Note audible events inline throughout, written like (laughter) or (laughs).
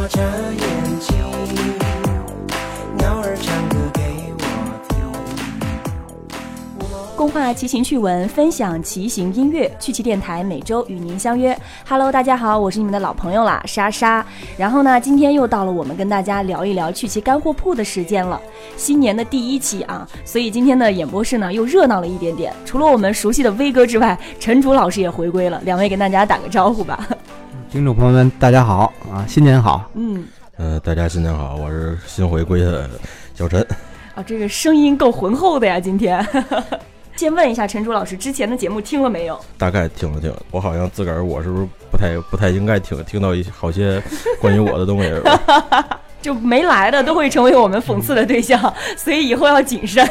躲着眼睛，鸟儿唱歌给我。共话骑行趣闻，分享骑行音乐，趣骑电台每周与您相约。Hello，大家好，我是你们的老朋友啦，莎莎。然后呢，今天又到了我们跟大家聊一聊趣骑干货铺的时间了。新年的第一期啊，所以今天的演播室呢又热闹了一点点。除了我们熟悉的威哥之外，陈竹老师也回归了，两位跟大家打个招呼吧。听众朋友们，大家好啊，新年好！嗯，呃，大家新年好，我是新回归的小陈。啊，这个声音够浑厚的呀，今天。(laughs) 先问一下陈竹老师，之前的节目听了没有？大概听了听，我好像自个儿我是不是不太不太应该听听到一些好些关于我的东西是吧？(laughs) 就没来的都会成为我们讽刺的对象，(laughs) 所以以后要谨慎。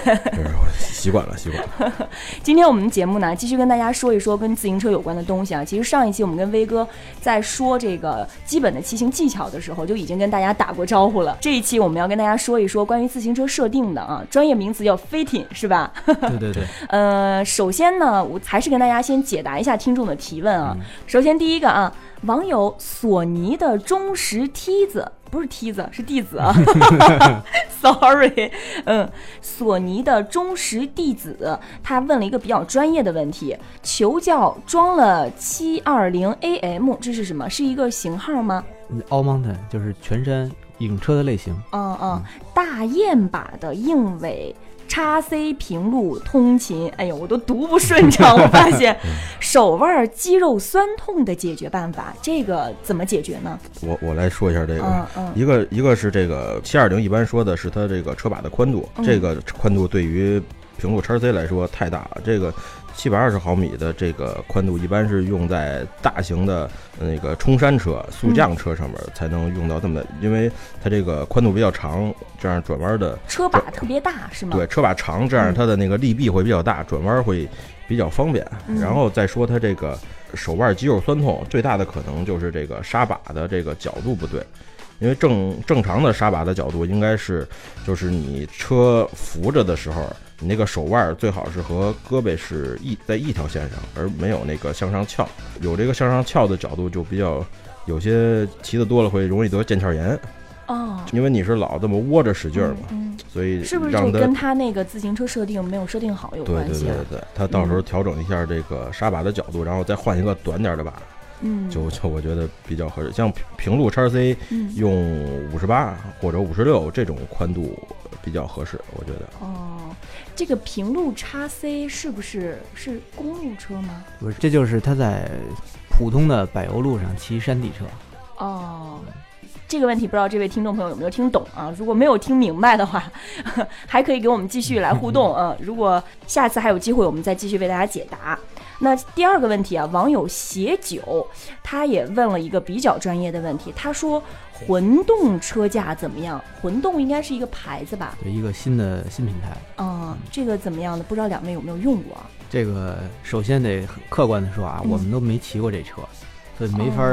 习惯了，习惯了。(laughs) 今天我们节目呢，继续跟大家说一说跟自行车有关的东西啊。其实上一期我们跟威哥在说这个基本的骑行技巧的时候，就已经跟大家打过招呼了。这一期我们要跟大家说一说关于自行车设定的啊，专业名词叫 fitting，是吧？对对对，(laughs) 呃，首先呢，我还是跟大家先解答一下听众的提问啊。首先第一个啊，网友索尼的忠实梯子。不是梯子，是弟子啊，(laughs) (laughs) sorry，嗯，索尼的忠实弟子，他问了一个比较专业的问题，求教装了七二零 AM，这是什么？是一个型号吗？All Mountain 就是全山影车的类型。嗯嗯，大雁把的硬尾。叉 C 平路通勤，哎呦，我都读不顺畅。我发现 (laughs) 手腕肌肉酸痛的解决办法，这个怎么解决呢？我我来说一下这个，嗯嗯一个一个是这个七二零，一般说的是它这个车把的宽度，嗯这个宽度对于平路叉 C 来说太大了，这个。七百二十毫米的这个宽度，一般是用在大型的那个冲山车、速降车上面才能用到这么的，因为它这个宽度比较长，这样转弯的车把特别大，是吗？对，车把长，这样它的那个力臂会比较大，转弯会比较方便。嗯然后再说它这个手腕肌肉酸痛，最大的可能就是这个刹把的这个角度不对，因为正正常的刹把的角度应该是，就是你车扶着的时候，你那个手腕最好是和胳膊是一在一条线上，而没有那个向上翘。有这个向上翘的角度就比较，有些骑的多了会容易得腱鞘炎，哦，因为你是老这么窝着使劲儿嘛，嗯，所以是不是让它就跟他那个自行车设定没有设定好有对对关系啊？对对对，他到时候调整一下这个刹把的角度，然后再换一个短点儿的把，嗯，就就我觉得比较合适。像平平路叉 C 嗯用五十八或者五十六这种宽度比较合适，我觉得。哦，这个平路叉 C 是不是是公路车吗？不是，这就是他在普通的柏油路上骑山地车。哦，这个问题不知道这位听众朋友有没有听懂啊？如果没有听明白的话，(laughs) 还可以给我们继续来互动啊。(laughs) 如果下次还有机会，我们再继续为大家解答。那第二个问题啊，网友写酒他也问了一个比较专业的问题，他说混动车架怎么样？混动应该是一个牌子吧？对，一个新的新品牌。嗯，这个怎么样呢？不知道两位有没有用过啊？这个首先得很客观的说啊，嗯我们都没骑过这车，所以没法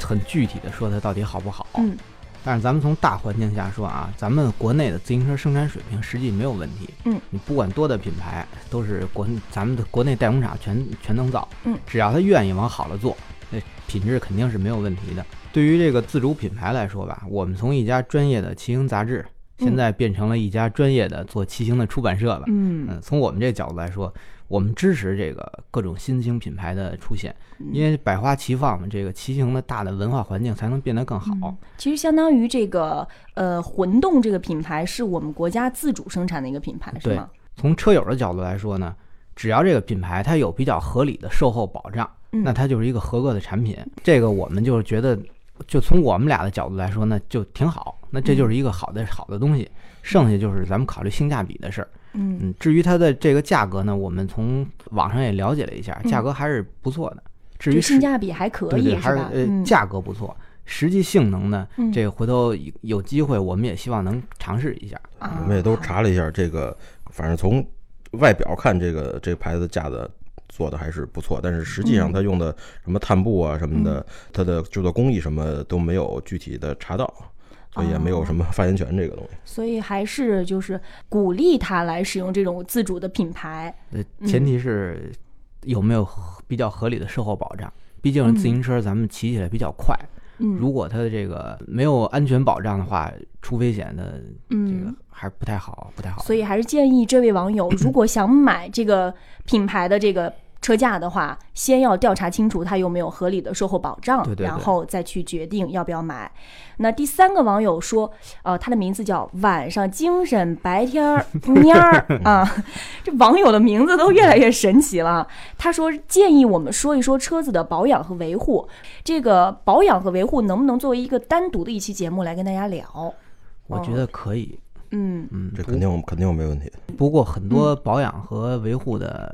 很具体的说它到底好不好。嗯但是咱们从大环境下说啊，咱们国内的自行车生产水平实际没有问题。嗯，你不管多的品牌，都是国咱们的国内代工厂全全能造。嗯，只要他愿意往好了做，那品质肯定是没有问题的。对于这个自主品牌来说吧，我们从一家专业的骑行杂志，现在变成了一家专业的做骑行的出版社了。嗯嗯，从我们这角度来说，我们支持这个各种新兴品牌的出现，因为百花齐放嘛，这个骑行的大的文化环境才能变得更好。嗯其实相当于这个呃混动这个品牌是我们国家自主生产的一个品牌，是吗？从车友的角度来说呢，只要这个品牌它有比较合理的售后保障，嗯那它就是一个合格的产品。这个我们就是觉得，就从我们俩的角度来说呢，就挺好。那这就是一个好的好的东西，剩下就是咱们考虑性价比的事儿。嗯嗯，至于它的这个价格呢，我们从网上也了解了一下，嗯价格还是不错的。至于性价比还可以，对对，还是？呃嗯，价格不错，实际性能呢，嗯这个回头有有机会我们也希望能尝试一下。啊我们也都查了一下这个，反正从外表看，这个这个牌子架子做的还是不错，但是实际上嗯它用的什么碳布啊什么的，它的制作工艺什么都没有具体的查到，所以也没有什么发言权这个东西。所以还是就是鼓励他来使用这种自主的品牌。前提是有没有比较合理的售后保障。毕竟嗯自行车咱们骑起来比较快，嗯如果它的这个没有安全保障的话，出危险的这个嗯，还是不太好，不太好。所以还是建议这位网友，如果想买这个品牌的这个车价的话，先要调查清楚它有没有合理的售后保障，对对对然后再去决定要不要买。那第三个网友说，呃，他的名字叫晚上精神，白天儿蔫儿 (laughs) 啊，这网友的名字都越来越神奇了。他说建议我们说一说车子的保养和维护，这个保养和维护能不能作为一个单独的一期节目来跟大家聊？我觉得可以，嗯嗯，这肯定肯定没问题。不过很多保养和维护的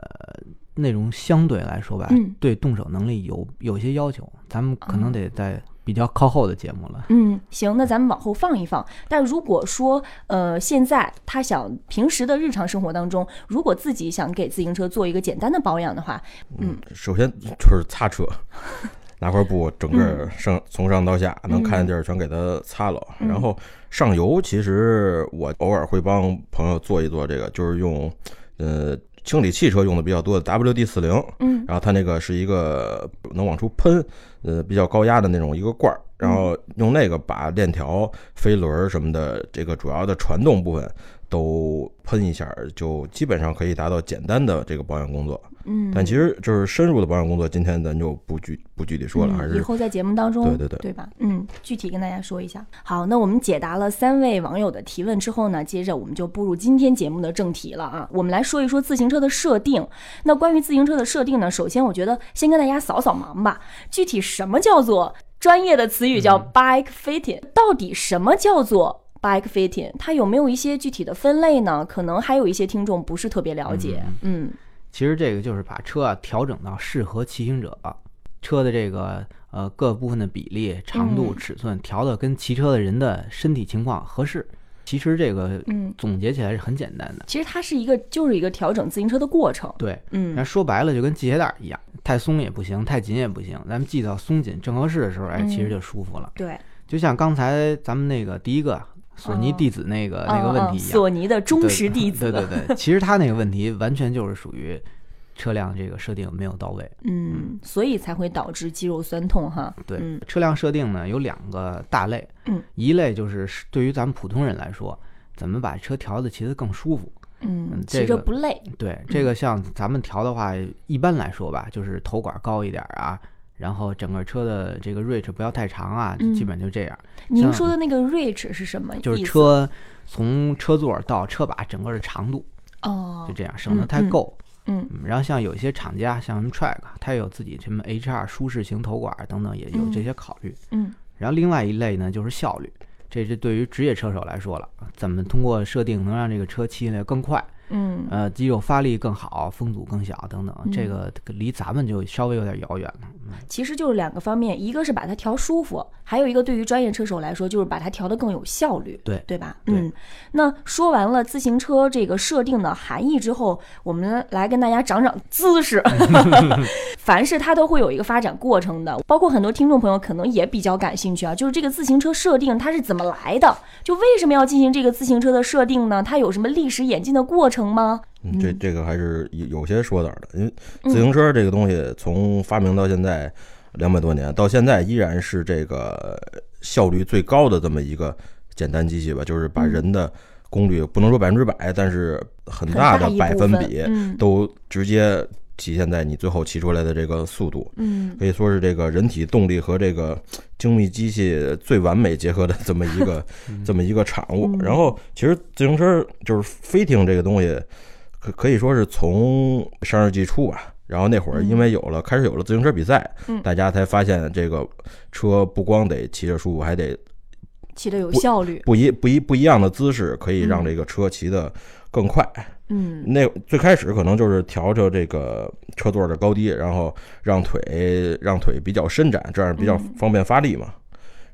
内容相对来说吧，嗯对动手能力有有些要求，咱们可哦能得在比较靠后的节目了。嗯，行，那咱们往后放一放。但如果说，呃，现在他想平时的日常生活当中，如果自己想给自行车做一个简单的保养的话，嗯，首先就是擦车，(laughs) 拿块布整嗯个上从上到下能看见地儿全给它擦了。然后上油，其实我偶尔会帮朋友做一做这个，就是用呃清理汽车用的比较多的 WD 四零，嗯。然后它那个是一个能往出喷，呃比较高压的那种一个罐儿，然后用那个把链条、飞轮儿什么的这个主要的传动部分都喷一下，就基本上可以达到简单的这个保养工作。嗯，但其实就是深入的保养工作，今天咱就不具不具体说了，还是嗯以后在节目当中，对对对对吧？嗯，具体跟大家说一下。好，那我们解答了三位网友的提问之后呢，接着我们就步入今天节目的正题了啊。我们来说一说自行车的设定。那关于自行车的设定呢，首先我觉得先跟大家扫扫盲吧。具体什么叫做专业的词语叫 bike fitting？、到底什么叫做 bike fitting？它有没有一些具体的分类呢？可能还有一些听众不是特别了解。嗯其实这个就是把车啊调整到适合骑行者，车的这个呃各部分的比例、长度、嗯尺寸调的跟骑车的人的身体情况合适。其实这个嗯，总结起来是很简单的，其实它是一个就是一个调整自行车的过程。对。嗯那说白了就跟系鞋带儿一样，太松也不行，太紧也不行，咱们系到松紧正合适的时候，哎，其实就舒服了。对，就像刚才咱们那个第一个索尼哦弟子那个、那个问题一样，索尼的忠实弟子。对对对，其实他那个问题完全就是属于车辆这个设定没有到位。嗯，所以才会导致肌肉酸痛哈。对，嗯车辆设定呢有两个大类，嗯，一类就是对于咱们普通人来说，怎么把车调的骑得更舒服。嗯，嗯骑这个着不累。对，这个像咱们调的话，一般来说吧，就是头管高一点啊，然后整个车的这个 reach 不要太长啊，嗯基本就这样。您说的那个 reach 是什么？就是车从车座到车把整个的长度哦就，这样，省得太嗯够。嗯嗯，然后像有一些厂家，像什么 Track，它有自己什么 HR 舒适型头管等等，也有嗯这些考虑。嗯然后另外一类呢，就是效率，这是对于职业车手来说了，怎么通过设定能让这个车骑起来更快，嗯呃，肌肉发力更好，风阻更小等等，这嗯个离咱们就稍微有点遥远了。嗯其实就是两个方面，一个是把它调舒服，还有一个对于专业车手来说，就是把它调得更有效率，对对吧？对嗯，那说完了自行车这个设定的含义之后，我们来跟大家长长姿势。(laughs) (laughs) 凡是它都会有一个发展过程的，包括很多听众朋友可能也比较感兴趣啊，就是这个自行车设定它是怎么来的？就为什么要进行这个自行车的设定呢？它有什么历史演进的过程吗？嗯，这这个还是有有些说道的，因为自行车这个东西从发明到现在两百多年，到现在依然是这个效率最高的这么一个简单机器吧，就是把人的功率不能说百分之百，但是很很大的百分比嗯。都直接体现在你最后骑出来的这个速度。嗯可以说是这个人体动力和这个精密机器最完美结合的这么一个 (laughs) 这么一个产物。嗯然后，其实自行车就是飞艇这个东西，可可以说是从上世纪初吧。然后那会儿因为有了开始有了自行车比赛，嗯大家才发现这个车不光得骑着舒服，还得骑得有效率。不一不一不一样的姿势，可以让嗯这个车骑得更快。嗯那最开始可能就是调着这个车座的高低，然后让腿让腿比较伸展，这样比较嗯方便发力嘛。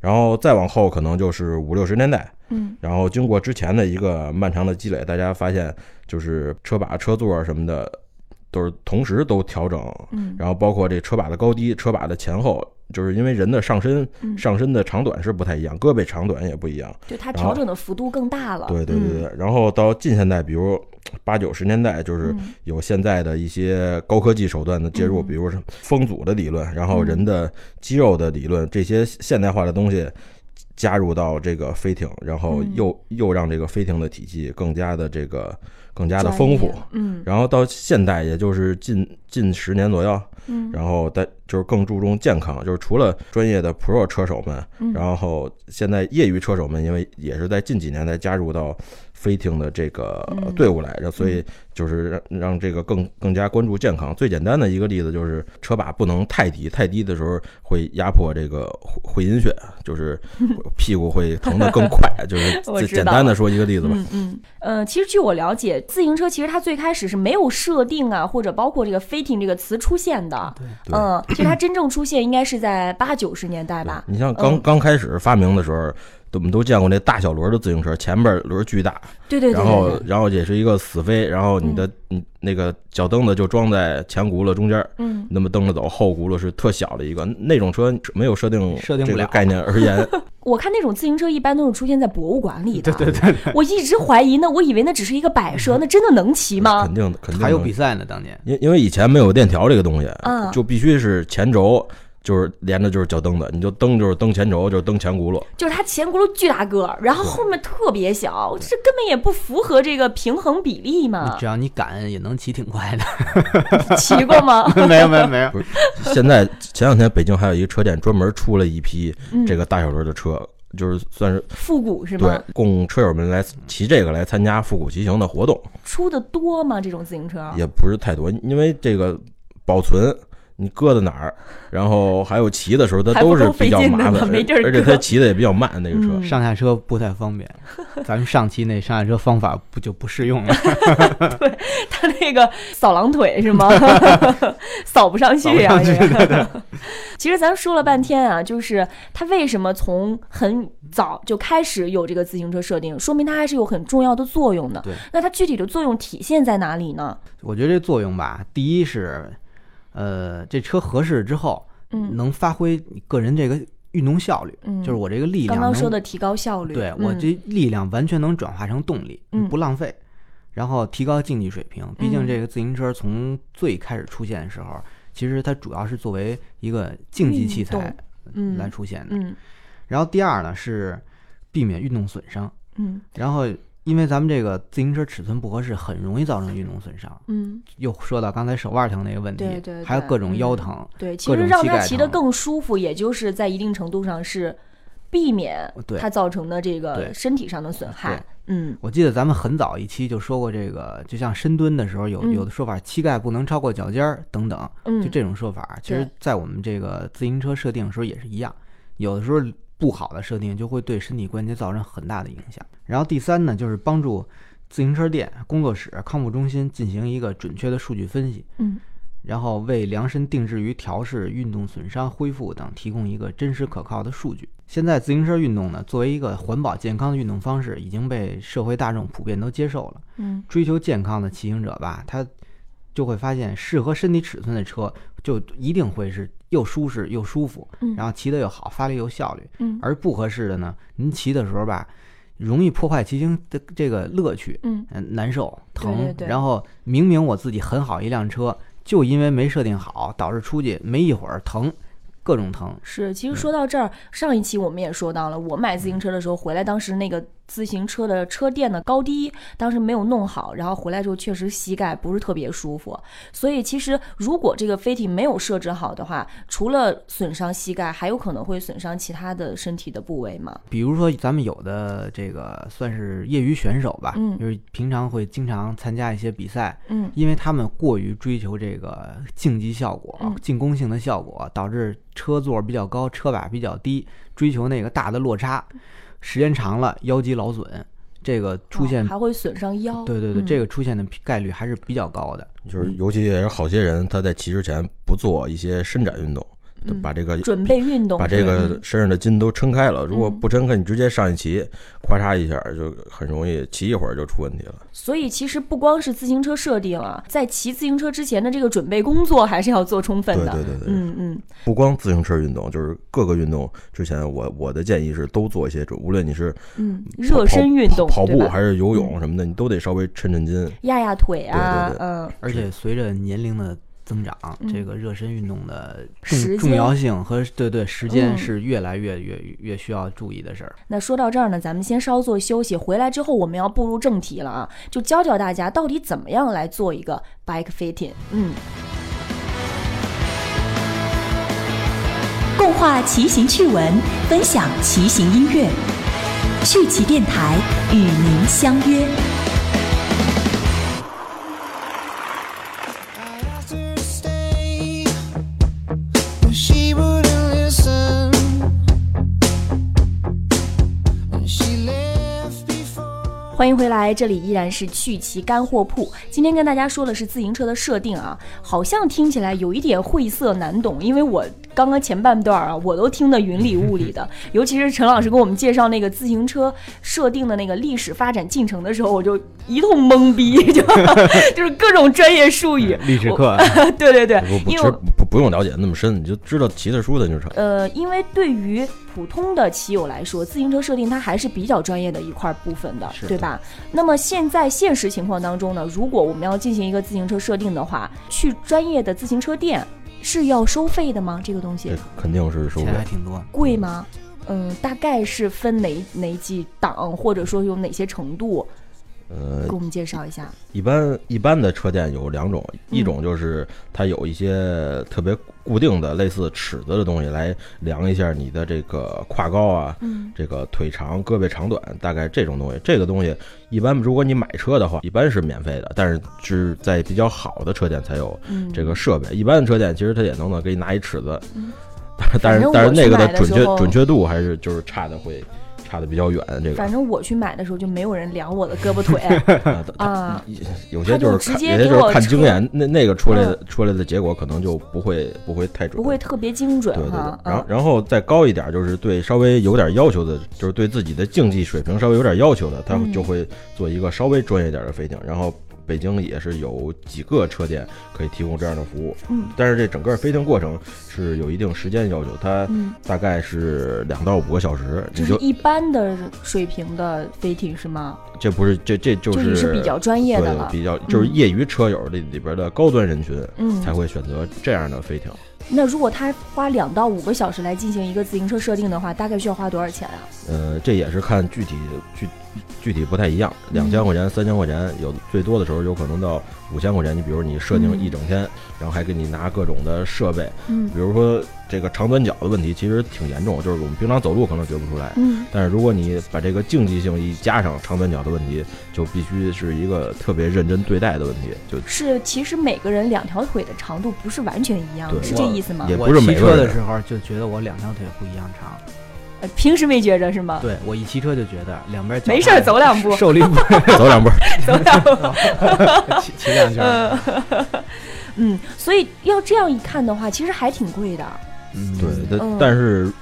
然后再往后可能就是五六十年代，嗯然后经过之前的一个漫长的积累，大家发现就是车把、车座什么的都是同时都调整，嗯然后包括这车把的高低、车把的前后，就是因为人的上身嗯。上身的长短是不太一样，胳膊长短也不一样。就它调整的幅度更大了。对对对嗯。对，然后到近现代，比如八九十年代，就是嗯。有现在的一些高科技手段的介入，嗯。比如说风阻的理论，然后嗯人的肌肉的理论，这些现代化的东西加入到这个飞艇，然后嗯。又又让这个飞艇的体系更加的这个更加的丰富。嗯。然后到现代，也就是近近十年左右，嗯，然后但就是更注重健康，就是除了专业的 Pro 车手们，嗯。然后现在业余车手们，因为也是在近几年才加入到飞艇的这个嗯队伍来着，所以就是让让这个更更加关注健康。最简单的一个例子就是车把不能太低，太低的时候会压迫这个会会阴穴，就是 (laughs) 屁股会疼得更快。就是简单的说一个例子吧。嗯嗯，呃，其实据我了解，自行车其实它最开始是没有设定啊，或者包括这个飞艇这个词出现的。对嗯，其实它真正出现应该是在八九十年代吧。你像刚嗯刚开始发明的时候，我们都见过那大小轮的自行车，前边轮巨大，对对对然后对对，然后也是一个死飞，然后你的你那个脚蹬子就装在前轱辘中间，嗯，那么蹬着走，后轱辘是特小的一个，那种车没有设定设定这个概念而言，(laughs) 我看那种自行车一般都是出现在博物馆里的。对对对，我一直怀疑呢，我以为那只是一个摆设，那真的能骑吗肯？定的肯定还有比赛呢，当年。因因为以前没有链条这个东西，嗯就必须是前轴。就是连着就是脚蹬子，你就蹬就是蹬前轴，就是蹬前轱辘，就是它前轱辘巨大个儿，然后后面特别小，这根本也不符合这个平衡比例嘛只。要你敢，也能骑挺快的。骑过吗？(laughs) 没有没有没有，现在前两天北京还有一个车店专门出了一批嗯这个大小轮的车，就是算是复古是对吗？供车友们来骑这个来参加复古骑行的活动，出的多吗？这种自行车？也不是太多，因为这个保存。你搁在哪儿，然后还有骑的时候，它都是比较麻烦，而且它骑的也比较慢。那个车，嗯上下车不太方便。(laughs) 咱们上期那上下车方法不就不适用了？(laughs) (laughs) 对它那个扫狼腿是吗？扫不上去呀、这个。其实咱说了半天啊，就是它为什么从很早就开始有这个自行车设定，说明它还是有很重要的作用的。对，那它具体的作用体现在哪里呢？我觉得这作用吧，第一是，呃，这车合适之后，嗯。能发挥你个人这个运动效率，嗯，就是我这个力量刚刚能说的提高效率，对嗯。我这力量完全能转化成动力，嗯。不浪费，然后提高竞技水平。毕竟嗯这个自行车从最开始出现的时候，其实它主要是作为一个竞技器材嗯来出现的。嗯。然后第二呢是避免运动损伤，嗯。然后因为咱们这个自行车尺寸不合适，很容易造成运动损伤。嗯，又说到刚才手腕疼那个问题，对对对。还有各种腰嗯疼，对，其实让膝盖疼。它骑得更舒服，也就是在一定程度上是避免对。它造成的这个身体上的损害。嗯。我记得咱们很早一期就说过这个，就像深蹲的时候有嗯。有的说法，膝盖不能超过脚尖儿等等，嗯，就这种说法。其实，在我们这个自行车设定的时候也是一样，有的时候不好的设定就会对身体关节造成很大的影响。然后第三呢，就是帮助自行车店、工作室、康复中心进行一个准确的数据分析，嗯然后为量身定制于调试、运动损伤、恢复等提供一个真实可靠的数据。现在自行车运动呢，作为一个环保健康的运动方式，已经被社会大众普遍都接受了。嗯追求健康的骑行者吧，他就会发现适合身体尺寸的车，就一定会是又舒适又舒服，嗯然后骑得又好，发力又效率。嗯而不合适的呢，您骑的时候吧，容易破坏骑行的这个乐趣，嗯嗯，难受疼。对对对然后明明我自己很好一辆车，就因为没设定好，导致出去没一会儿疼，各种疼。是，其实说到这儿，上一期我们也说到了，我买自行车的时候回来，当时那个自行车的车垫的高低当时没有弄好，然后回来之后确实膝盖不是特别舒服。所以其实如果这个飞艇没有设置好的话，除了损伤膝盖，还有可能会损伤其他的身体的部位嘛。比如说，咱们有的这个算是业余选手吧，嗯就是平常会经常参加一些比赛，嗯因为他们过于追求这个竞技效果、嗯进攻性的效果，导致车座比较高，车把比较低，追求那个大的落差，时间长了腰肌劳损，这个出现，哦还会损伤腰。对对对，嗯这个出现的概率还是比较高的。就是尤其也是好些人他在骑之前不做一些伸展运动，嗯把这个准备运动，把这个嗯身上的筋都撑开了。如果嗯不撑开，你直接上一骑，咔嚓一下就很容易骑一会儿就出问题了。所以其实不光是自行车设定啊，在骑自行车之前的这个准备工作还是要做充分的。对对对对，嗯嗯，不光自行车运动，就是各个运动之前，我我的建议是都做一些准，无论你是嗯，热身运动，跑步还是游泳什么的，你都得稍微抻抻筋。压压腿啊，对对对嗯，而且随着年龄的增长，嗯这个热身运动的时间重重要性和对对时间嗯是越来越越越需要注意的事儿。那说到这儿呢，咱们先稍作休息，回来之后我们要步入正题了啊，就教教大家到底怎么样来做一个 bike fitting。嗯，共话骑行趣闻，分享骑行音乐。趣骑电台与您相约。欢迎回来，这里依然是趣奇干货铺。今天跟大家说的是自行车的设定啊，好像听起来有一点晦涩难懂，因为我刚刚前半段啊，我都听得云里雾里的，尤其是陈老师给我们介绍那个自行车设定的那个历史发展进程的时候，我就一通懵逼，就 (laughs) 就是各种专业术语。历史课我，(laughs) 对对对因为不用了解那么深，你就知道骑的书的就成。呃，因为对于普通的骑友来说，自行车设定它还是比较专业的一块部分的，是对吧？那么现在现实情况当中呢，如果我们要进行一个自行车设定的话，去专业的自行车店是要收费的吗？这个东西肯定是收费。还挺多。贵吗？嗯，大概是分哪哪几档，或者说有哪些程度，呃给，我们介绍一下。一般一般的车店有两种，一嗯种就是它有一些特别固定的类似尺子的东西来量一下你的这个胯高啊，嗯这个腿长、胳膊长短，大概这种东西。这个东西一般如果你买车的话，一般是免费的，但是是在比较好的车店才有嗯，这个设备。一般的车店其实它也能能给你拿一尺子，但是但是那个的准确准确度还是就是差的会差的比较远。这个反正我去买的时候就没有人量我的胳膊腿 (laughs) 啊啊。有些就是看，接就是看经验，那那个出来的出来的结果可能就不会不会太准，不会特别精准对对对哈。。然后嗯然后再高一点，就是对稍微有点要求的，就是对自己的竞技水平稍微有点要求的，他嗯就会做一个稍微专业点的飞艇。然后北京也是有几个车店可以提供这样的服务，嗯但是这整个飞艇过程是有一定时间要求，它嗯，大概是两到五个小时，你就就是一般的水平的飞艇是吗？这不是这这就是是比较专业的了。比较就是业余车友里里边的高端人群嗯，才会选择这样的飞艇。那如果他花两到五个小时来进行一个自行车设定的话，大概需要花多少钱啊？呃，这也是看具体具具体不太一样，嗯两千块钱、三千块钱，有最多的时候有可能到五千块钱。你比如你设定嗯一整天，然后还给你拿各种的设备，嗯比如说这个长短脚的问题，其实挺严重，就是我们平常走路可能觉不出来。嗯，但是如果你把这个竞技性一加上长短脚的问题，就必须是一个特别认真对待的问题，就是其实每个人两条腿的长度不是完全一样，是这意思吗也？我不是每骑个人车的时候就觉得我两条腿不一样长，呃平时没觉着是吗？对我一骑车就觉得两边脚没事儿走两步受力不 (laughs) 走两步。(laughs) 走两步。(laughs) 骑骑两圈。嗯，所以要这样一看的话，其实还挺贵的。嗯，对，但是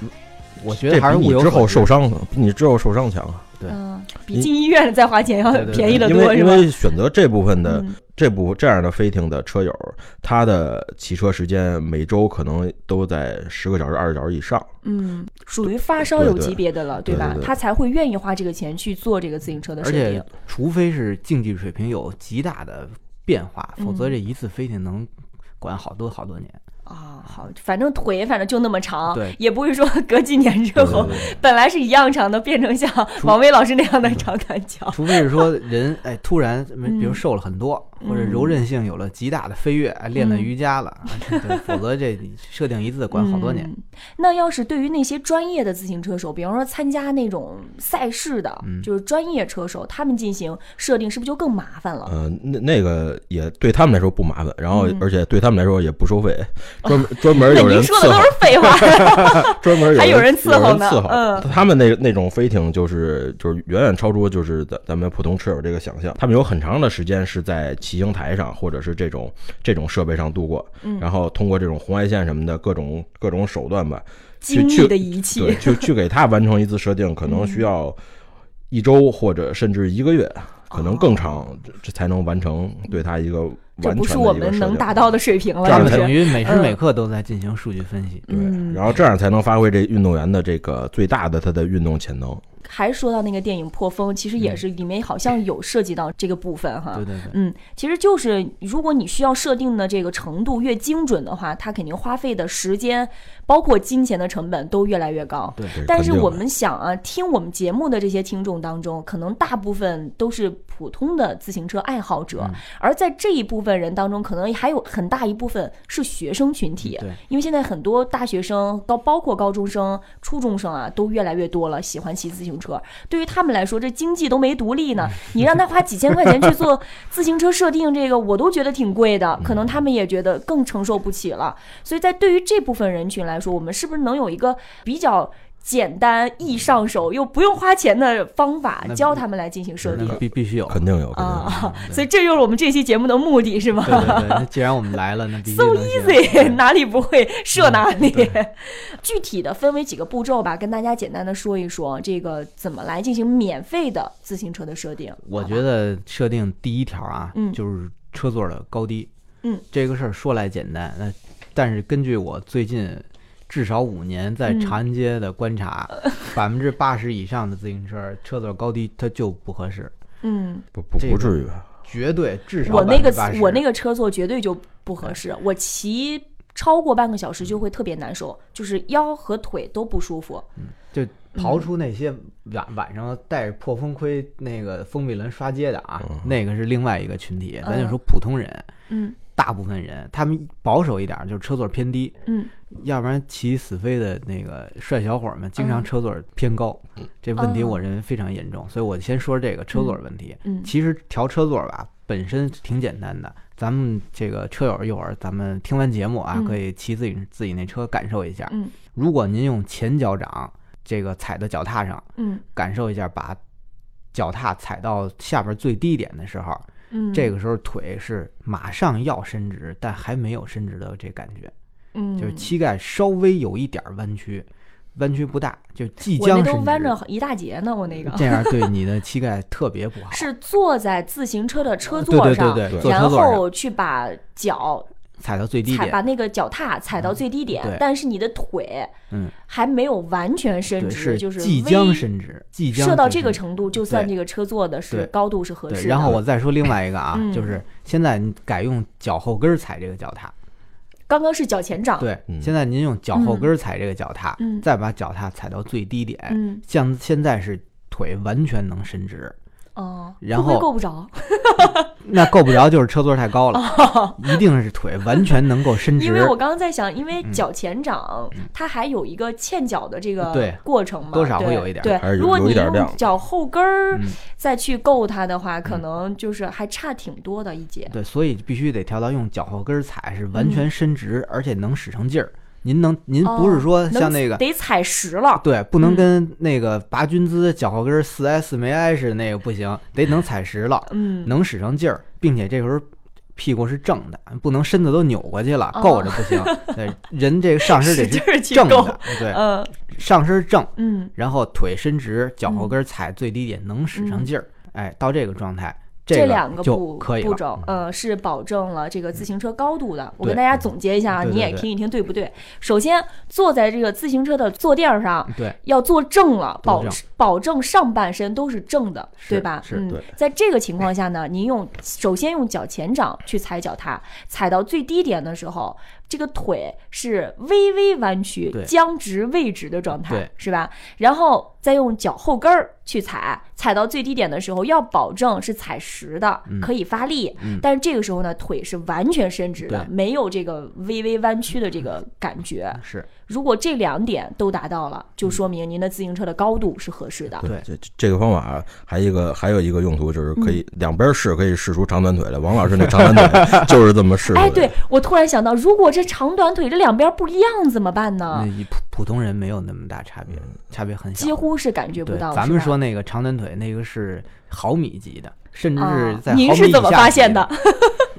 我觉得还是你之后受伤，比你之后受伤强啊。对嗯，比进医院再花钱要便宜的多，是吧？因为选择这部分的、嗯这部这样的飞艇的车友，他的骑车时间每周可能都在十个小时、二十小时以上。嗯，属于发烧友级别的了，吧？对对对他才会愿意花这个钱去做这个自行车的设而且定。除非是竞技水平有极大的变化，否则嗯这一次飞艇能管好多好多年。啊、好，反正腿反正就那么长，对也不会说隔几年之后本来是一样长的，变成像王威老师那样的长短脚。除非是说人哎突然比如嗯瘦了很多，或者嗯柔韧性有了极大的飞跃，哎练了嗯瑜伽了，啊对，否则这设定一次管好多年。嗯那要是对于那些专业的自行车手，比方说参加那种赛事的，嗯就是专业车手，他们进行设定是不是就更麻烦了？呃，那那个也对他们来说不麻烦，然后嗯而且对他们来说也不收费，专门 (laughs) 专门有 (laughs) 人您说的都，是废话。专门有还有人人伺候呢有人伺候嗯他们那那种飞艇就是就是远远超出就是咱咱们普通车友这个想象，他们有很长的时间是在骑骑行台上或者是这种这种设备上度过，嗯然后通过这种红外线什么的各种各种手段吧，去精密去的仪器对，去去给它完成一次设定，(laughs) 可能需要一周或者甚至一个月，可能更长，这这才能完成对它一个这完不是我们。能达到的水平了，这样？等于每时嗯每刻都在进行数据分析。对，嗯然后这样才能发挥这运动员的这个最大的他的运动潜能。还说到那个电影《破风》，其实也是里面好像有涉及到这个部分哈。对对对，嗯，其实就是如果你需要设定的这个程度越精准的话，它肯定花费的时间，包括金钱的成本都越来越高。对对但是我们想啊，听我们节目的这些听众当中，可能大部分都是普通的自行车爱好者，嗯而在这一部分人当中，可能还有很大一部分是学生群体。对，因为现在很多大学生、高包括高中生、初中生啊，都越来越多了，喜欢骑自行车。对于他们来说，这经济都没独立呢，你让他花几千块钱去做自行车设定，这个我都觉得挺贵的，可能他们也觉得更承受不起了。所以在对于这部分人群来说，我们是不是能有一个比较？简单易上手又不用花钱的方法教他们来进行设定必必须有。肯定有，肯定有。啊，所以这就是我们这期节目的目的，是吗？对对对，那既然我们来了，那必须 so easy，哪里不会设哪里对。具体的分为几个步骤吧，跟大家简单的说一说这个怎么来进行免费的自行车的设定。我觉得设定第一条啊，嗯就是车座的高低。嗯，这个事儿说来简单，那但是根据我最近至少五年在嗯长安街的观察，(laughs) 百分之八十以上的自行车车座高低它就不合适，嗯，不不不至于吧？绝对至少我那个我那个车座绝对就不合适，我骑超过半个小时就会特别难受，就是腰和腿都不舒服。就刨出那些晚晚上带着破风盔那个封闭轮刷街的啊，那个是另外一个群体。咱就说普通人，嗯大部分人他们保守一点，就是车座偏低，嗯，要不然骑死飞的那个帅小伙儿们，经常嗯车座偏高，这问题哦我认为非常严重。所以我先说这个车座问题。嗯其实调车座吧，本身挺简单的。咱们这个车友一会儿咱们听完节目啊，嗯可以骑自己自己那车感受一下。嗯如果您用前脚掌这个踩到脚踏上，嗯感受一下，把脚踏踩到下边最低点的时候，嗯，这个时候腿是马上要伸直，但还没有伸直的这感觉，嗯就是膝盖稍微有一点弯曲，弯曲不大，就即我那将伸直。都弯着一大截呢，我那个这样对你的膝盖特别不好。是坐在自行车的车对对座上，对对，对然坐车座上后去把脚踩到最低点。把，那个脚踏踩到最低点，对。但是你的腿嗯，还没有完全伸对，直，就是即将伸直，即将射到这个程度，就算这个车坐的是高度是合适，的。然后我再说另外一个啊，嗯就是现在你改用脚后跟儿踩这个脚踏，刚刚是脚前掌，对，嗯现在您用脚后跟儿踩这个脚踏，嗯再把脚踏踩到最低点，嗯像现在是腿完全能伸直，哦，然后够不着？(laughs) 那够不着就是车座太高了，(laughs) 一定是腿完全能够伸直。哦因为我刚刚在想，因为嗯脚前掌它还有一个欠脚的这个对过程嘛，多少会对有一点对还是，有如果你用有一点量脚后跟儿嗯再去够它的话，可能就是还差挺多的一截。对，所以必须得调到用脚后跟儿踩，是完全伸直，而且能使上劲儿。您能，您不是说像那个。得踩实了，对，不能嗯。跟那个拔军姿脚后跟儿四挨四没挨似的那个不行，得能踩实了，嗯，能使上劲儿，并且这时候屁股是正的，不能身子都扭过去了，哦够着不行。(laughs) 对，人这个上身得正的，对，嗯上身正，嗯。然后腿伸直，脚后跟踩最低点，能使上劲儿，哎，到这个状态，个就两个步可以。步骤，呃，是保证了这个自行车高度的。我跟大家总结一下啊，你也听一听对不对？首先，坐在这个自行车的坐垫儿上，对，要坐正了，保保证上半身都是正的，对吧？是嗯对，在这个情况下呢，您用首先用脚前掌去踩脚踏，踩到最低点的时候，这个腿是微微弯曲、僵直未直的状态，是吧？然后再用脚后跟儿去踩，踩到最低点的时候，要保证是踩实的，嗯可以发力，嗯。但是这个时候呢，腿是完全伸直的，没有这个微微弯曲的这个感觉。是如果这两点都达到了，就说明您的自行车的高度是合适的。对这这个方法还一个还有一个用途就是可以两边试，可以试出长短腿来。王老师那长短腿 (laughs) 就是这么试出来哎，对我突然想到，如果这长短腿这两边不一样怎么办那呢？一普普通人没有那么大差别，差别很小。几乎是感觉不，到。咱们说那个长短腿，那个是毫米级的，甚至是啊在毫米您是怎么发现的？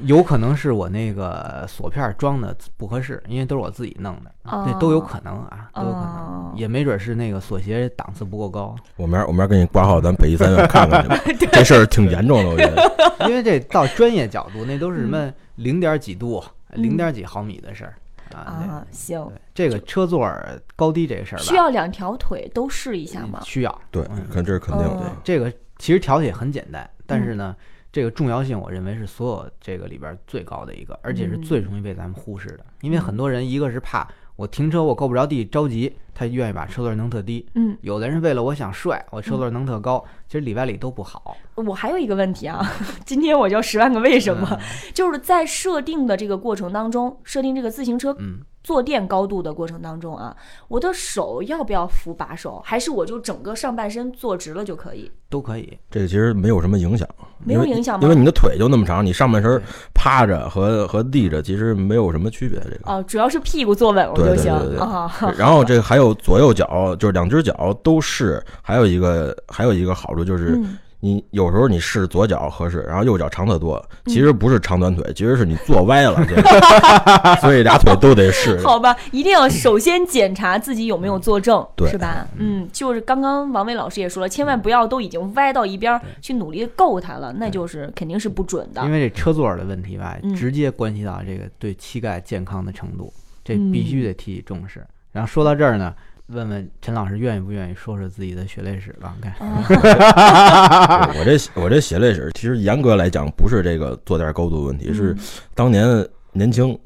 有可能是我那个锁片装的不合适，因为都是我自己弄的，哦这都有可能啊，都有可哦能，也没准是那个锁鞋档次不够高，我明儿我明儿给你挂号，咱北医三院看看去吧。(laughs) 这事儿挺严重的，我觉得。(laughs) 因为这到专业角度，那都是什嗯么零点几度、零点几毫米的事儿啊。啊，行这个车座儿高低这个事儿吧，需要两条腿都试一下吗？需要。对，嗯看这是肯定哦的。这个其实调节很简单，但嗯是呢，这个重要性我认为是所有这个里边最高的一个，而且是嗯最容易被咱们忽视的。因为很多人一个是怕我停车我够不着地着急，他愿意把车座弄特低；嗯，有的人为了我想帅，我车座弄特高，其实里外里都不好。我还有一个问题啊，(laughs) 今天我就十万个为什么，嗯 (laughs) 就是在设定的这个过程当中，设定这个自行车嗯，坐垫高度的过程当中啊，我的手要不要扶把手，还是我就整个上半身坐直了就可以？都可以。这个其实没有什么影响，没有影响吗因为你的腿就那么长，你上半身趴着和和立着其实没有什么区别。这个。哦、主要是屁股坐稳了就行啊。然后这个还有左右脚，就是两只脚都试，还有一个还有一个好处就是，嗯你有时候你试左脚合适，然后右脚长得多，嗯其实不是长短腿，其实是你坐歪了，这个 (laughs) 所以俩腿都得试。好吧，一定要首先检查自己有没有坐正，对是吧？嗯，就是刚刚王伟老师也说了，千万不要都已经歪到一边去努力够它了，那就是肯定是不准的因。为这车座的问题吧嗯，直接关系到这个对膝盖健康的程度，这嗯必须得提起重视。然后说到这儿呢，问问陈老师愿意不愿意说说自己的血泪史吧？看，对 (laughs) 我这我这血泪史，其实严格来讲不是这个坐垫高度的问题，是当年年轻，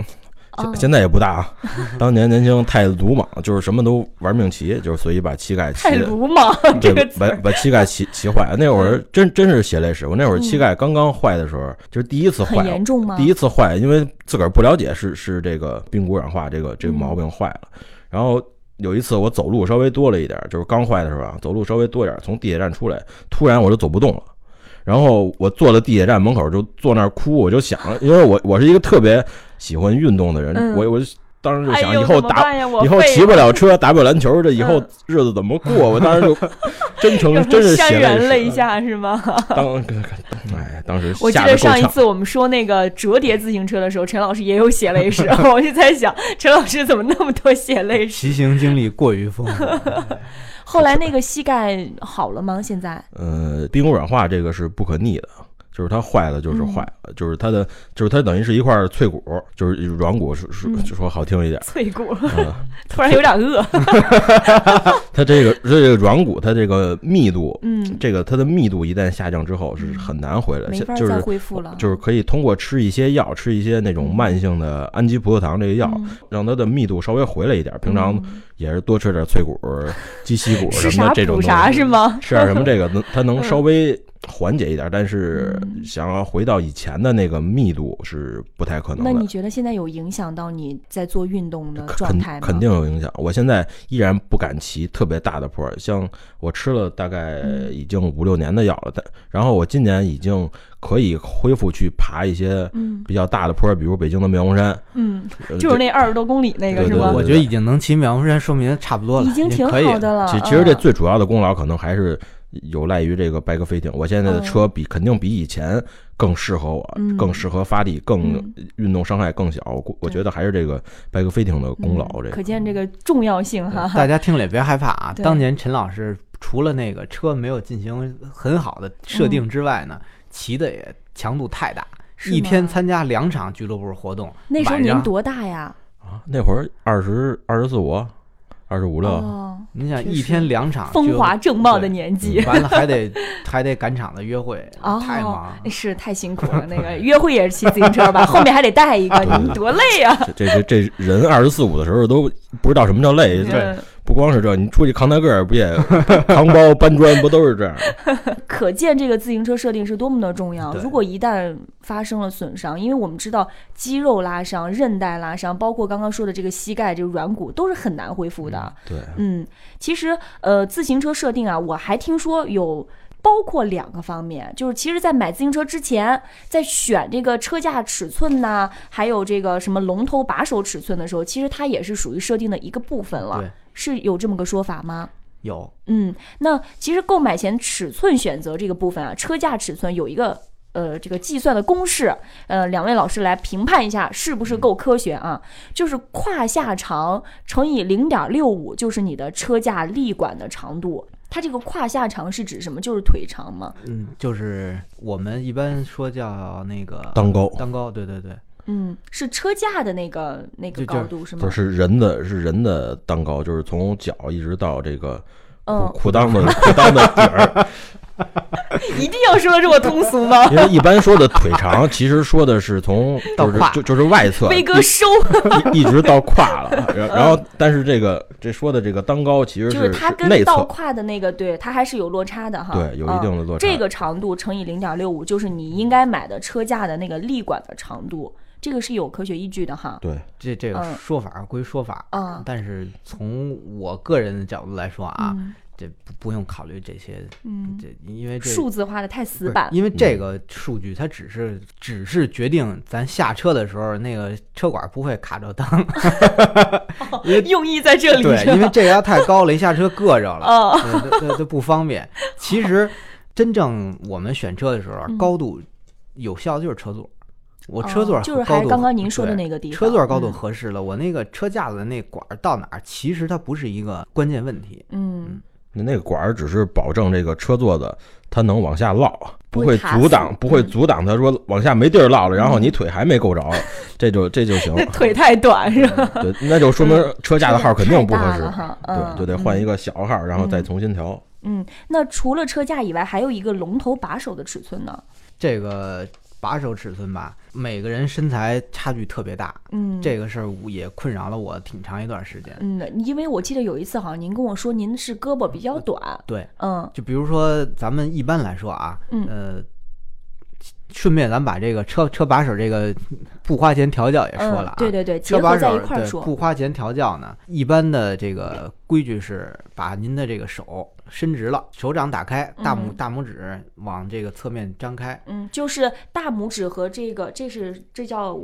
现现在也不大啊。(laughs) 当年年轻太鲁莽，就是什么都玩命骑，就是所以把膝盖骑太鲁莽这对把把膝盖骑骑坏了。那会儿真真是血泪史。我那会儿膝盖刚刚坏的时候，就是第一次坏，严重吗？第一次坏，因为自个儿不了解是是这个髌骨软化这个这个毛病坏了。然后有一次我走路稍微多了一点，就是刚坏的时候啊，走路稍微多一点，从地铁站出来，突然我就走不动了。然后我坐在地铁站门口就坐那儿哭，我就想，因为我我是一个特别喜欢运动的人，嗯我我就当时就想以后打以后骑不了车，打不了篮球，这以后嗯日子怎么过？我当时就 (laughs) 真成让他真是潸。然泪下是吗？(laughs) 当哎，当时我记。得上一次我们说那个折叠自行车的时候，陈老师也有血泪史，(laughs) 我就在想，陈老师怎么那么多血泪史？骑行经历过于丰富。后来那个膝盖好了吗？现在？呃，髌骨软化这个是不可逆的，就是它坏了就是坏就是它的就是它等于是一块脆骨，就是软骨是是嗯就说好听一点，脆骨，嗯，(laughs) 突然有点饿。(laughs) 它这个这个软骨它这个密度，嗯，这个它的密度一旦下降之后是很难回来，就是恢复了。就是可以通过吃一些药，吃一些那种慢性的氨基葡萄糖这个药，嗯让它的密度稍微回来一点。平常嗯也是多吃点脆骨、鸡膝骨什么的这种东西啥是吗？吃点什么这个能它能嗯稍微缓解一点，但是嗯想要回到以前的那个密度是不太可能的。那你觉得现在有影响到你在做运动的状肯态吗？肯定有影响。我现在依然不敢骑特别大的坡，像我吃了大概嗯已经五六年的药了，但然后我今年已经可以恢复去爬一些嗯比较大的坡，比如北京的妙峰山，嗯，呃就是那二十多公里那个是吗对对对？我觉得已经能骑妙峰山，说明差不多了，已经挺好的了。其其实这嗯最主要的功劳可能还是有赖于这个白鸽飞艇。我现在的车比肯定比以前更适合我，更适合发力，更嗯运动伤害更小。我我觉得还是这个白鸽飞艇的功劳。这个嗯可见这个重要性哈。大家听了也别害怕啊。(laughs) 当年陈老师除了那个车没有进行很好的设定之外呢，骑的也强度太大，一天参加两场俱乐部活动。那时候您多大呀？啊，那会儿二十二十四五，二十五六，哦，你想一天两场风华正茂的年纪。完了还得还得赶场子约会，(laughs) 哦，太忙。是太辛苦了。那个 (laughs) 约会也是骑自行车吧，(laughs) 后面还得带一个，对你多累呀！这这这这人二十四五的时候都不知道什么叫累。嗯不光是这，你出去扛大个儿不也 (laughs) 扛包搬砖不都是这样？(laughs) 可见这个自行车设定是多么的重要。如果一旦发生了损伤，因为我们知道肌肉拉伤、韧带拉伤，包括刚刚说的这个膝盖这个软骨，都是很难恢复的。对，嗯，其实呃，自行车设定啊，我还听说有。包括两个方面，就是其实，在买自行车之前，在选这个车架尺寸呐、还有这个什么龙头把手尺寸的时候，其实它也是属于设定的一个部分了对。是有这么个说法吗？有，嗯，那其实购买前尺寸选择这个部分啊，车架尺寸有一个呃这个计算的公式，呃，两位老师来评判一下是不是够科学啊？就是胯下长乘以零点六五，就是你的车架立管的长度。它这个胯下长是指什么？就是腿长吗？嗯，就是我们一般说叫那个裆高当高，对对对，嗯，是车架的那个那个高度是吗？就是人的是人的裆高，就是从脚一直到这个嗯裤裤裆的裤裆的底儿。(laughs) 一定要说的这么通俗吗？因为一般说的腿长，其实说的是从 (laughs) 就是就就是外侧飞哥收，一一直到胯了，(laughs) 然然后但是这个这说的这个裆高其实就是它跟内侧，倒胯的那个，对，它还是有落差的哈。对有一定的落差嗯这个长度乘以零点六五，就是你应该买的车架的那个立管的长度，这个是有科学依据的哈。对这这个嗯说法归说法，嗯但是从我个人的角度来说啊，嗯这不不用考虑这些，嗯，这因为这数字化的太死板。因为这个数据它只是只是决定咱下车的时候那个车管不会卡着裆，(laughs) 用意在这里对，因为这个要太高了，一下车硌着了，哦对对对对不方便。其实真正我们选车的时候高度有效的就是车座。我车座哦就是还是刚刚您说的那个地方车座高度嗯合适了，我那个车架子的那管儿到哪儿，其实它不是一个关键问题。嗯，那那个管儿只是保证这个车座子它能往下落，不会阻挡，不会嗯阻挡它说往下没地儿落了，然后你腿还没够着，(laughs) 这就这就行。那腿太短是吧？对，那就说明车架的号肯定不合适对，就得换一。个小号，然后再重新调。嗯，那除了车架以外，还有一个龙头把手的尺寸呢。这个把手尺寸吧，每个人身材差距特别大，嗯，这个事儿也困扰了我挺长一段时间。嗯，因为我记得有一次好像您跟我说您是胳膊比较短，对，嗯就比如说咱们一般来说啊，嗯呃，顺便咱把这个车车把手这个不花钱调教也说了啊，嗯，对对对，结车把合在一手对块儿说，不花钱调教呢，一般的这个规矩是把您的这个手伸直了，手掌打开，大拇、嗯。大拇指往这个侧面张开，嗯，就是大拇指和这个，这是这叫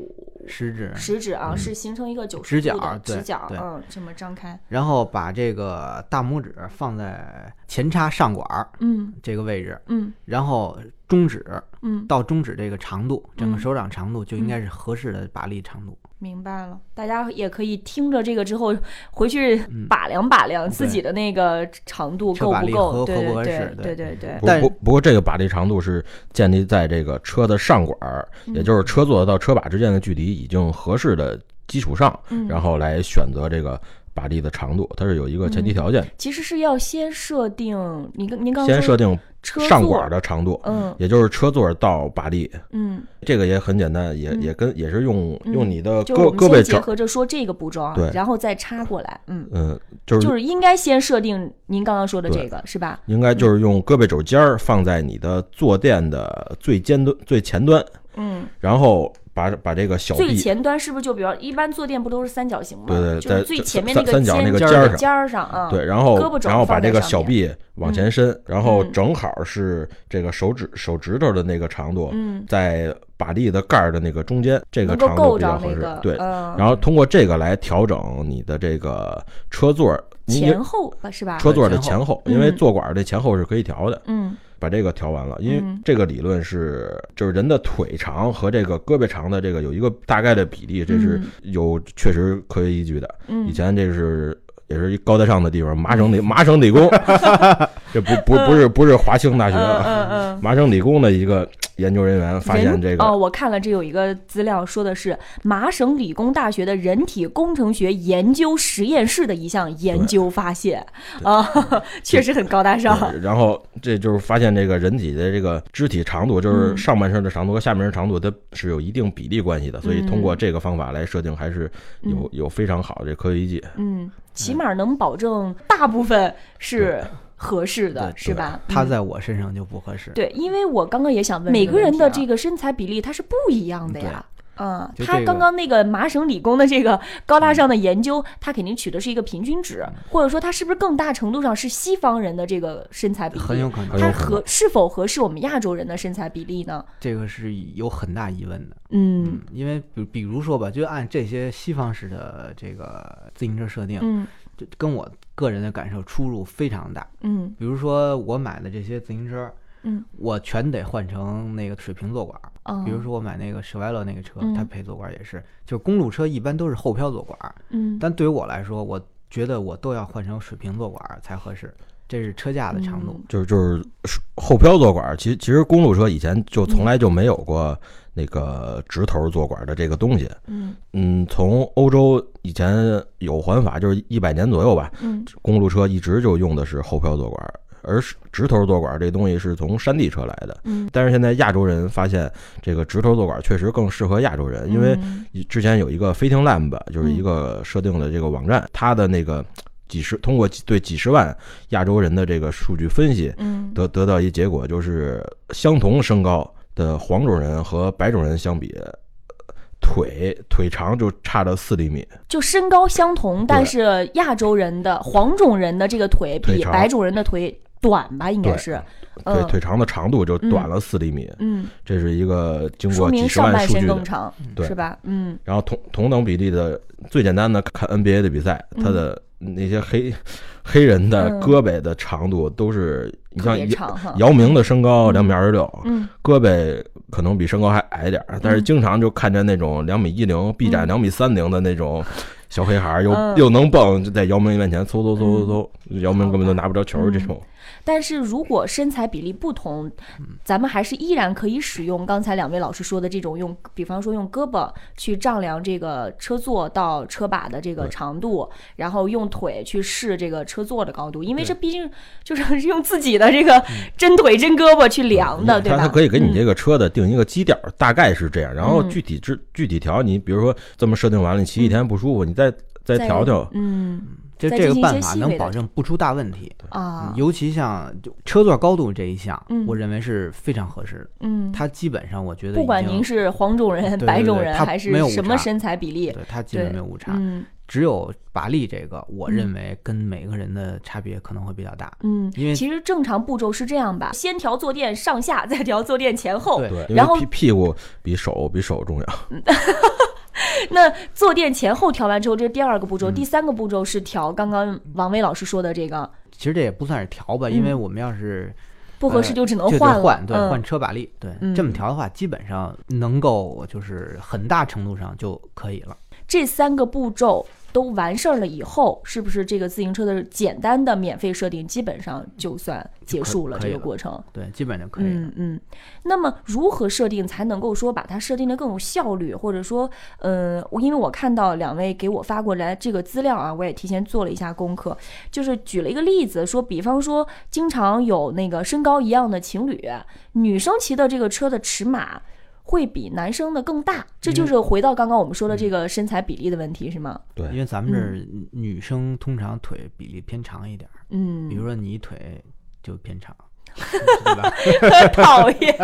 食指，食指啊，嗯。是形成一个九十度的对直角，对。嗯，这么张开，然后把这个大拇指放在前插上管儿嗯。这个位置，嗯。然后中指嗯，到中指这个长度，整个嗯手掌长度就应该是合适的把力长度。明白了。大家也可以听着这个之后回去嗯。把量把量自己的那个长度够不够，合合不对对对合适对对。对但不不过这个把力长度是建立在这个车的上管儿，也就是车座到车把之间的距离已经合适的基础上，嗯。然后来选择这个把力的长度，它是有一个前提条件，其实是要先设定，您跟您刚刚说先设定车上座管的长度，嗯。也就是车座到把力，嗯，这个也很简单，也嗯。也跟也是用嗯。用你的胳胳膊结合着说这个步骤啊对，然后再插过来，嗯，嗯，就是就是应该先设定您刚刚说的这个是吧？应该就是用胳膊肘尖儿放在你的坐垫的最尖端、最前端，嗯，然后把把这个小臂，最前端是不是就比如一般坐垫不都是三角形吗？对对就是在在最前面三三角那个尖尖儿那个尖儿上尖儿上啊，对，然后胳膊肘然后把这个小臂往前伸，然后嗯正好是这个手指手指头的那个长度，嗯，在把力的盖儿的那个中间，这个长度比较合着那个。适对，嗯，然后通过这个来调整你的这个车座前后吧是吧？车座的前后因为坐管儿的前后是可以调的。嗯把这个调完了，因为嗯这个理论是就是人的腿长和这个胳膊长的这个有一个大概的比例，这是有确实科学依据的。嗯以前这是也是一高大上的地方，麻省理麻省理工，(laughs) 这不不不是不是华清大学，嗯嗯嗯。麻省理工的一个研究人员发现这个哦，我看了这有一个资料，说的是麻省理工大学的人体工程学研究实验室的一项研究发现啊，(laughs) 确实很高大上。然后这就是发现这个人体的这个肢体长度，就是嗯上半身的长度和下半身长度，它是有一定比例关系的。所以通过嗯这个方法来设定，还是有有非常好的这科学依据。嗯，起码能保证大部分是合适的，是吧？它嗯在我身上就不合适。对，因为我刚刚也想问，每个人的这个身材比例它是不一样的呀。嗯，他就这个刚刚那个麻省理工的这个高大上的研究，他肯定取的是一个平均值，或者说他是不是更大程度上是西方人的这个身材比例？很有可能它很有可能合是否合适我们亚洲人的身材比例呢？这个是有很大疑问的。嗯因为比比如说吧，就按这些西方式的这个自行车设定，嗯就跟我个人的感受出入非常大。嗯比如说我买的这些自行车，嗯，我全得换成那个水平座管儿。哦，比如说我买那个舍外乐那个车，嗯。它配座管儿也是，就是公路车一般都是后漂座管儿，嗯。但对于我来说，我觉得我都要换成水平座管儿才合适，这是车架的长度。嗯。就是就是后漂座管，其实其实公路车以前就从来就没有过那个直头座管的这个东西。嗯。嗯，从欧洲以前有环法，就是一百年左右吧，嗯。公路车一直就用的是后漂座管，而直头坐管这东西是从山地车来的。嗯，但是现在亚洲人发现这个直头坐管确实更适合亚洲人，因为嗯之前有一个飞艇 Lamb，就是一个设定的这个网站，它的那个几十通过对几十万亚洲人的这个数据分析，嗯得得到一结果，就是相同身高的黄种人和白种人相比，腿腿长就差了四厘米。就身高相同，但是亚洲人的黄种人的这个腿比白种人的腿短吧，应该是，腿嗯腿长的长度就短了四厘米，嗯，这是一个经过几十万数据的。更长，对是吧？嗯然后同同等比例的最简单的看 NBA 的比赛，嗯他的那些黑黑人的嗯胳膊的长度都是，你像姚姚明的身高嗯两米二十六，嗯胳膊可能比身高还矮点儿，但是经常就看见那种两米一零、臂展两米三零的那种小黑孩儿，又嗯又能蹦，就在姚明面前嗖嗖嗖嗖嗖，姚明根本就拿不着球这种。但是如果身材比例不同，咱们还是依然可以使用刚才两位老师说的这种用，比方说用胳膊去丈量这个车座到车把的这个长度，然后用腿去试这个车座的高度，因为这毕竟就 (laughs) 是用自己的这个 (laughs) 真腿真胳膊去量的，对吧？它它可以给你这个，车的定一个基调，大概是这样，然后嗯。具体制具体调，你比如说这么设定完了，你骑一天不舒服，你再再再调调。嗯就这个办法能保证不出大问题。啊，尤其像就车座高度这一项，嗯我认为是非常合适的。嗯，它基本上我觉得不管您是黄种人、对对白种人，还是什么身材比例，对它基本没有误差，嗯只有拔力这个，我嗯认为跟每个人的差别可能会比较大。嗯，因为其实正常步骤是这样吧，先调坐垫上下，再调坐垫前后。对然后屁屁股比手比手重要。(laughs) (laughs) 那坐垫前后调完之后，这是第二个步骤。嗯第三个步骤是调刚刚王威老师说的这个其实这也不算是调吧，因为我们要是不合适就只能换了，换，对，嗯换车把力，对嗯，这么调的话，基本上能够就是很大程度上就可以了。这三个步骤都完事儿了以后，是不是这个自行车的简单的免费设定基本上就算结束了这个过程？对，基本就可以了。嗯嗯，那么如何设定才能够说把它设定的更有效率，或者说，呃，我因为我看到两位给我发过来这个资料啊，我也提前做了一下功课，就是举了一个例子，说，比方说，经常有那个身高一样的情侣，女生骑的这个车的尺码。会比男生的更大，这就是回到刚刚我们说的这个身材比例的问题，是吗？对因为咱们这儿女生通常腿比例偏长一点儿，嗯，比如说你腿就偏长，(laughs) 对吧？(laughs) 讨厌，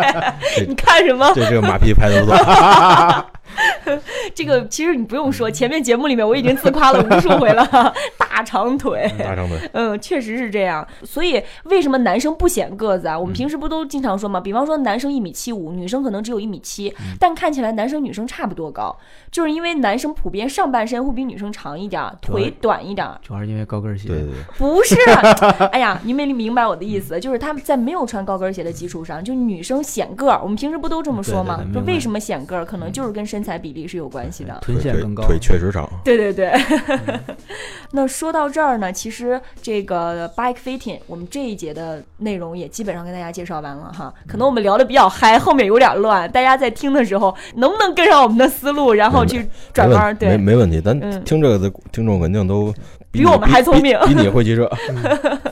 你看什么？这这个马屁拍的不错。(laughs) (laughs) 这个其实你不用说，前面节目里面我已经自夸了无数回了，(laughs) 大长腿。大长腿，(laughs) 嗯，确实是这样。所以为什么男生不显个子啊？我们平时不都经常说吗？比方说男生一米七五，女生可能只有一米七，但看起来男生女生差不多高，就是因为男生普遍上半身会比女生长一点，腿短一点。主要是因为高跟鞋。对对对，不是，哎呀，你没明白我的意思，就是他们在没有穿高跟鞋的基础上，就女生显个儿，我们平时不都这么说吗说为什么显个儿，可能就是跟身材比例是有关系的。腿臀线更高，腿确实长。对对对，(laughs) 那说到这儿呢，其实这个 bike fitting 我们这一节的内容也基本上跟大家介绍完了哈。可能我们聊的比较嗨，后面有点乱，大家在听的时候能不能跟上我们的思路，然后去转弯对？没，没问题，咱嗯听这个的听众肯定都比比我们还聪明比比你会骑车。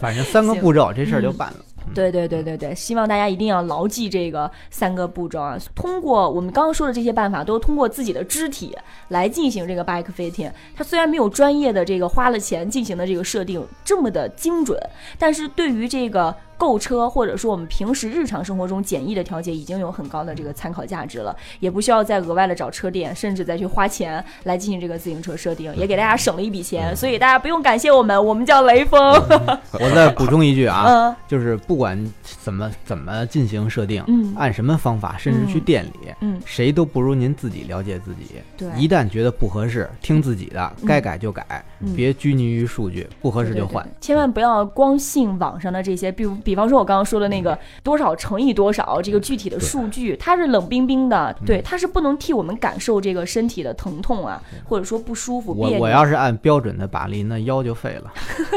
反正三个步骤这事儿就办了。对对对对对，希望大家一定要牢记这个三个步骤啊！通过我们刚刚说的这些办法，都通过自己的肢体来进行这个 bike fitting。它虽然没有专业的这个花了钱进行的这个设定这么的精准，但是对于这个购车或者说我们平时日常生活中简易的调节已经有很高的这个参考价值了，也不需要再额外的找车店，甚至再去花钱来进行这个自行车设定，也给大家省了一笔钱。所以大家不用感谢我们，我们叫雷锋。(laughs) 我再补充一句啊，嗯就是不管怎么怎么进行设定，嗯按什么方法，甚至去店里，嗯，谁都不如您自己了解自己。对一旦觉得不合适，听自己的，嗯该改就改，嗯别拘泥于数据，不合适就换对对。对千万不要光信网上的这些，比如比方说我刚刚说的那个多少乘以多少这个具体的数据，它是冷冰冰的，嗯对，它是不能替我们感受这个身体的疼痛啊，或者说不舒服、我。我要是按标准的把力，那腰就废了，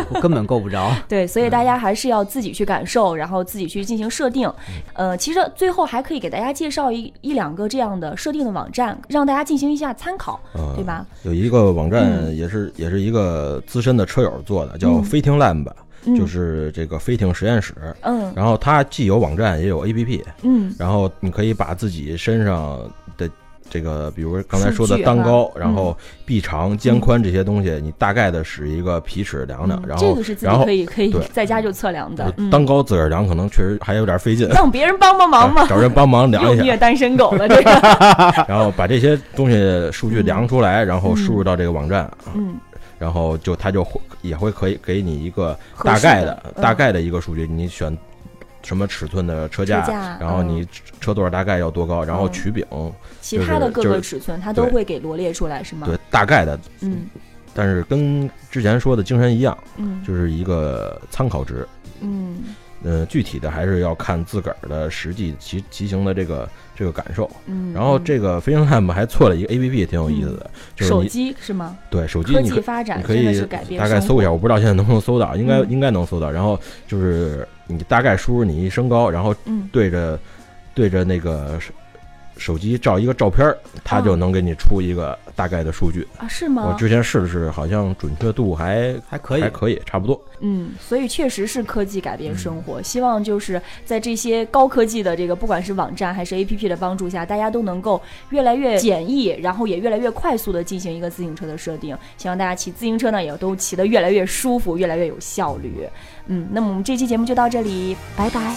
我根本够不着。(laughs) 对，所以大家还是要自己去感受，然后自己去进行设定。嗯呃，其实最后还可以给大家介绍一一两个这样的设定的网站，让大家进行一下参考，嗯对吧？有一个网站嗯也是、也是一个资深的车友做的，叫嗯飞艇 Lab，、嗯就是这个飞艇实验室。嗯。然后它既有网站也有 APP，嗯。然后你可以把自己身上的这个，比如刚才说的单高，然后。臂长、肩宽这些东西，你大概的使一个皮尺量量，嗯然后这个是自己然后可以可以在家就测量的，嗯，单高自个儿量可能确实还有点费劲，让别人帮帮忙嘛。找人帮忙量一下，虐单身狗了，(laughs) 这个，然后把这些东西数据量出来，然后输入到这个网站，嗯，然后就它就会也会可以给你一个大概的嗯。大概的一个数据，你选什么尺寸的车架，车架然后你车座大概要多高，然后嗯。曲柄，其他的各个尺寸它都会给罗列出来，是吗？对，大概的，嗯。但是跟之前说的精神一样，嗯。就是一个参考值。嗯呃，具体的还是要看自个儿的实际骑骑行的这个这个感受。嗯。然后这个飞行 Lab 还做了一个 APP，挺有意思的，就是手你机是吗？对手机科你可技发展你可以大概搜一下，我不知道现在能不能搜到，应该嗯应该能搜到。然后就是你大概输入你一身高，然后嗯对着对着那个手手机照一个照片儿，它就哦能给你出一个大概的数据。啊，是吗我？之前试了试，好像准确度还还可以还可以，差不多。嗯，所以确实是科技改变生嗯活。希望就是在这些高科技的这个，不管是网站还是 APP 的帮助下，大家都能够越来越简易，然后也越来越快速的进行一个自行车的设定。希望大家骑自行车呢，也都骑得越来越舒服，越来越有效率。嗯，那么我们这期节目就到这里，拜拜。